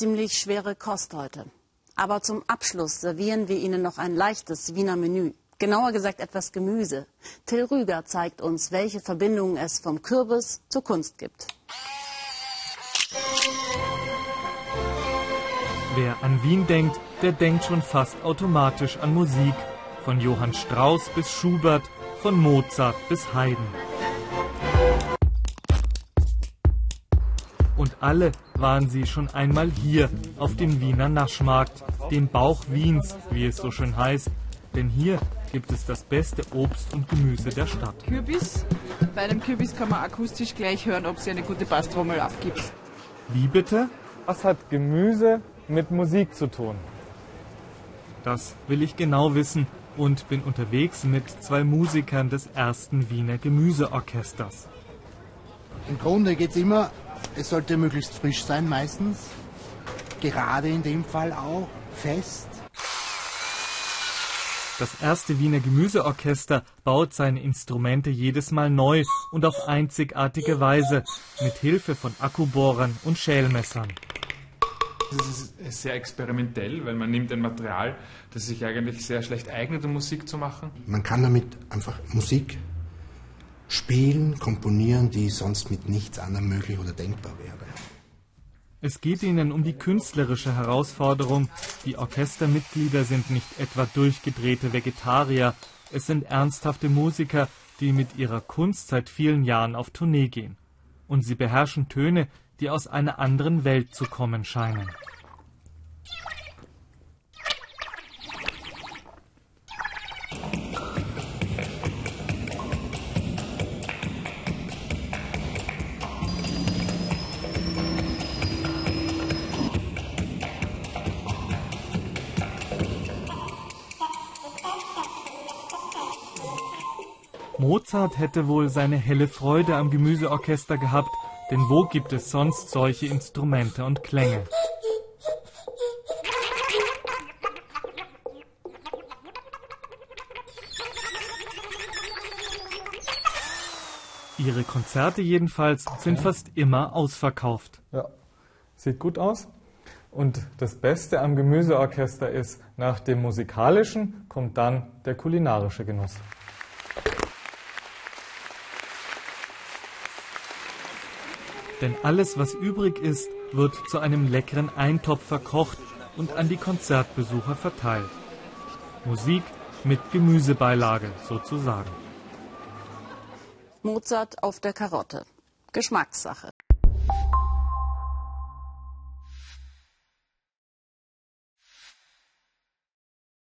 ziemlich schwere Kost heute. Aber zum Abschluss servieren wir Ihnen noch ein leichtes Wiener Menü. Genauer gesagt etwas Gemüse. Till Rüger zeigt uns, welche Verbindungen es vom Kürbis zur Kunst gibt. Wer an Wien denkt, der denkt schon fast automatisch an Musik. Von Johann Strauss bis Schubert, von Mozart bis Haydn. Alle waren sie schon einmal hier auf dem Wiener Naschmarkt, dem Bauch Wiens, wie es so schön heißt. Denn hier gibt es das beste Obst und Gemüse der Stadt. Kürbis. Bei einem Kürbis kann man akustisch gleich hören, ob sie eine gute Basstrommel abgibt. Wie bitte? Was hat Gemüse mit Musik zu tun? Das will ich genau wissen und bin unterwegs mit zwei Musikern des ersten Wiener Gemüseorchesters. Im Grunde geht es immer, es sollte möglichst frisch sein meistens. Gerade in dem Fall auch fest. Das erste Wiener Gemüseorchester baut seine Instrumente jedes Mal neu und auf einzigartige Weise mit Hilfe von Akkubohrern und Schälmessern. Das ist sehr experimentell, weil man nimmt ein Material, das sich eigentlich sehr schlecht eignet, um Musik zu machen. Man kann damit einfach Musik spielen, komponieren, die sonst mit nichts anderem möglich oder denkbar wäre. Es geht ihnen um die künstlerische Herausforderung. Die Orchestermitglieder sind nicht etwa durchgedrehte Vegetarier, es sind ernsthafte Musiker, die mit ihrer Kunst seit vielen Jahren auf Tournee gehen. Und sie beherrschen Töne, die aus einer anderen Welt zu kommen scheinen. Mozart hätte wohl seine helle Freude am Gemüseorchester gehabt, denn wo gibt es sonst solche Instrumente und Klänge? Ihre Konzerte jedenfalls sind fast immer ausverkauft. Ja, sieht gut aus. Und das Beste am Gemüseorchester ist, nach dem musikalischen kommt dann der kulinarische Genuss. Denn alles, was übrig ist, wird zu einem leckeren Eintopf verkocht und an die Konzertbesucher verteilt. Musik mit Gemüsebeilage sozusagen. Mozart auf der Karotte. Geschmackssache.